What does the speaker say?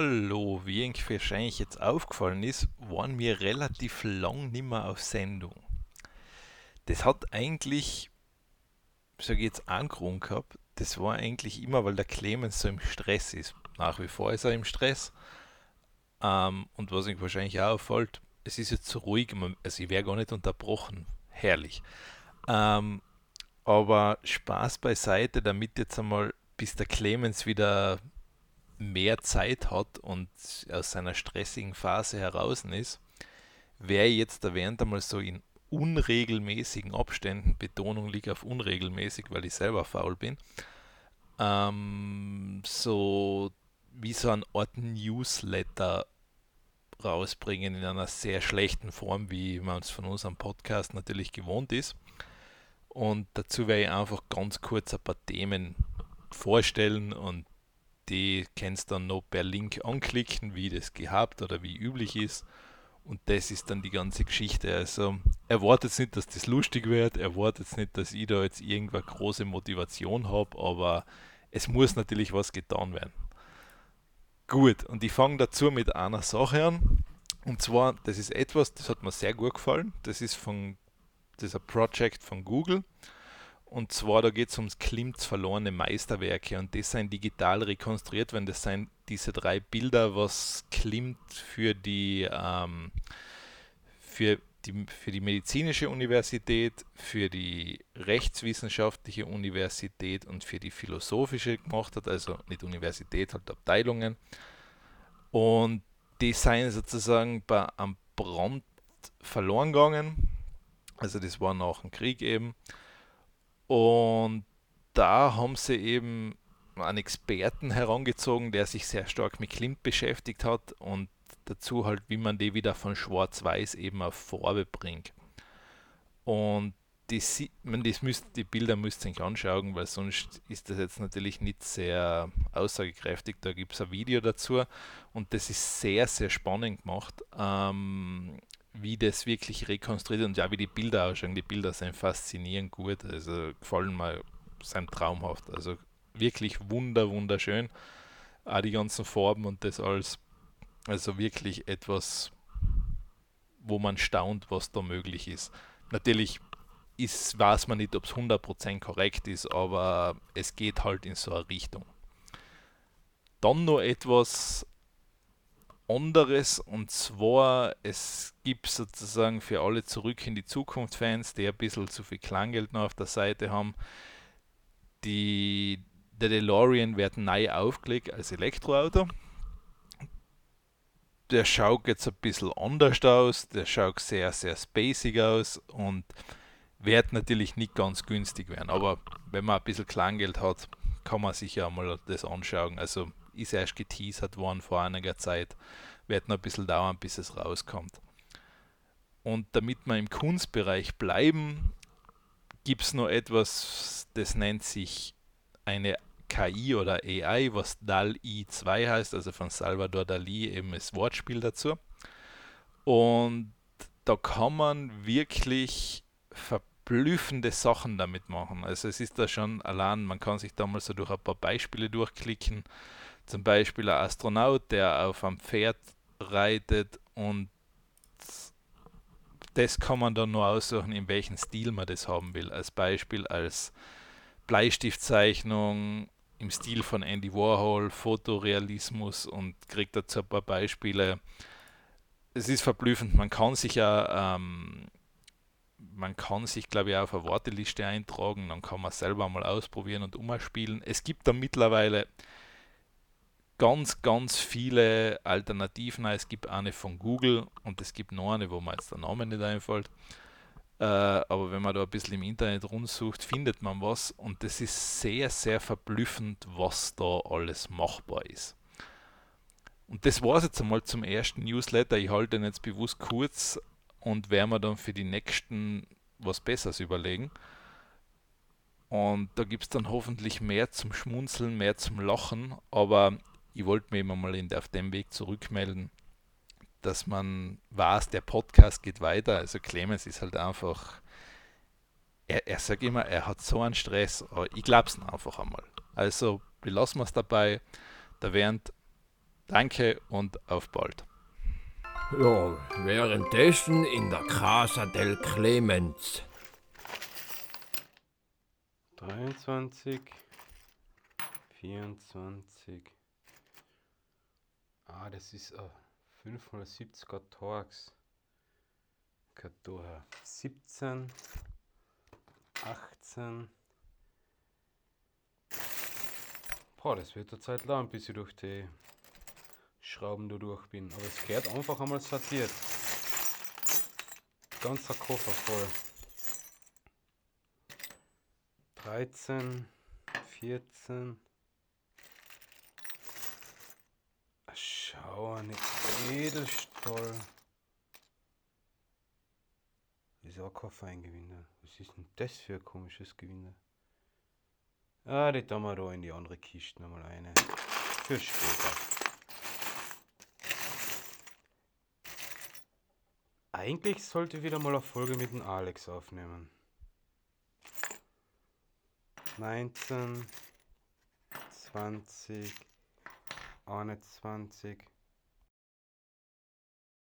Hallo, wie Ihnen wahrscheinlich jetzt aufgefallen ist, waren wir relativ lang nicht mehr auf Sendung. Das hat eigentlich, sage ich jetzt, einen Grund gehabt. Das war eigentlich immer, weil der Clemens so im Stress ist. Nach wie vor ist er im Stress. Ähm, und was euch wahrscheinlich auch auffällt, es ist jetzt so ruhig, also ich wäre gar nicht unterbrochen. Herrlich. Ähm, aber Spaß beiseite, damit jetzt einmal, bis der Clemens wieder mehr Zeit hat und aus seiner stressigen Phase heraus ist, wäre jetzt erwähnt einmal so in unregelmäßigen Abständen, Betonung liegt auf unregelmäßig, weil ich selber faul bin, ähm, so wie so eine Art Newsletter rausbringen in einer sehr schlechten Form, wie man es von unserem Podcast natürlich gewohnt ist. Und dazu werde ich einfach ganz kurz ein paar Themen vorstellen und die kannst dann noch per Link anklicken, wie das gehabt oder wie üblich ist. Und das ist dann die ganze Geschichte. Also erwartet nicht, dass das lustig wird, erwartet nicht, dass ich da jetzt irgendwann große Motivation habe, aber es muss natürlich was getan werden. Gut, und ich fange dazu mit einer Sache an. Und zwar, das ist etwas, das hat mir sehr gut gefallen. Das ist von das ist ein Projekt von Google. Und zwar, da geht es ums Klimts verlorene Meisterwerke und das sind digital rekonstruiert werden. Das sind diese drei Bilder, was Klimt für die, ähm, für die, für die medizinische Universität, für die rechtswissenschaftliche Universität und für die philosophische gemacht hat, also nicht Universität, halt Abteilungen. Und die seien sozusagen bei einem Brand verloren gegangen. Also das war nach dem Krieg eben. Und da haben sie eben einen Experten herangezogen, der sich sehr stark mit Klimt beschäftigt hat und dazu halt, wie man die wieder von Schwarz-Weiß eben auf Farbe bringt. Und die, man, das müsst, die Bilder müsst ihr euch anschauen, weil sonst ist das jetzt natürlich nicht sehr aussagekräftig. Da gibt es ein Video dazu und das ist sehr, sehr spannend gemacht. Ähm, wie das wirklich rekonstruiert und ja, wie die Bilder ausschauen. Die Bilder sind faszinierend gut, also gefallen mir, sind traumhaft. Also wirklich wunder, wunderschön. Auch die ganzen Farben und das alles. Also wirklich etwas, wo man staunt, was da möglich ist. Natürlich ist, weiß man nicht, ob es 100% korrekt ist, aber es geht halt in so eine Richtung. Dann noch etwas, anderes und zwar, es gibt sozusagen für alle Zurück in die Zukunft Fans, die ein bisschen zu viel Klanggeld noch auf der Seite haben, die, der DeLorean wird neu aufgelegt als Elektroauto. Der schaut jetzt ein bisschen anders aus, der schaut sehr, sehr spacig aus und wird natürlich nicht ganz günstig werden. Aber wenn man ein bisschen Klanggeld hat, kann man sich ja mal das anschauen. Also ist erst geteasert worden vor einiger Zeit. Wird noch ein bisschen dauern, bis es rauskommt. Und damit wir im Kunstbereich bleiben, gibt es noch etwas, das nennt sich eine KI oder AI, was DAL-I 2 heißt, also von Salvador Dali eben das Wortspiel dazu. Und da kann man wirklich verblüffende Sachen damit machen. Also es ist da schon allein, man kann sich da mal so durch ein paar Beispiele durchklicken zum Beispiel ein Astronaut, der auf einem Pferd reitet und das kann man dann nur aussuchen, in welchem Stil man das haben will. Als Beispiel als Bleistiftzeichnung im Stil von Andy Warhol, Fotorealismus und kriegt dazu ein paar Beispiele. Es ist verblüffend, man kann sich ja, ähm, man kann sich glaube ich auf eine Warteliste eintragen, dann kann man selber mal ausprobieren und umspielen. Es gibt da mittlerweile ganz, ganz viele Alternativen. Es gibt eine von Google und es gibt noch eine, wo mir jetzt der Name nicht einfällt. Äh, aber wenn man da ein bisschen im Internet rumsucht, findet man was und das ist sehr, sehr verblüffend, was da alles machbar ist. Und das war es jetzt einmal zum ersten Newsletter. Ich halte ihn jetzt bewusst kurz und werde mir dann für die nächsten was Besseres überlegen. Und da gibt es dann hoffentlich mehr zum Schmunzeln, mehr zum Lachen. Aber ich wollte mir immer mal in, auf dem Weg zurückmelden, dass man weiß, der Podcast geht weiter. Also Clemens ist halt einfach, er, er sagt immer, er hat so einen Stress, aber ich glaube es einfach einmal. Also belassen wir es dabei. Da während Danke und auf bald. Ja, währenddessen in der Casa del Clemens. 23, 24. Ah, das ist ein 570er Torx. Kadora. 17, 18. Boah, das wird eine Zeit lang, bis ich durch die Schrauben da durch bin. Aber es gehört einfach einmal sortiert. Ganzer Koffer voll. 13, 14. Schau, eine Edelstahl. Ist auch kein Feingewinde. Was ist denn das für ein komisches Gewinde? Ah, die tun wir da in die andere Kiste nochmal eine. Für später. Eigentlich sollte ich wieder mal eine Folge mit dem Alex aufnehmen. 19, 20, 21,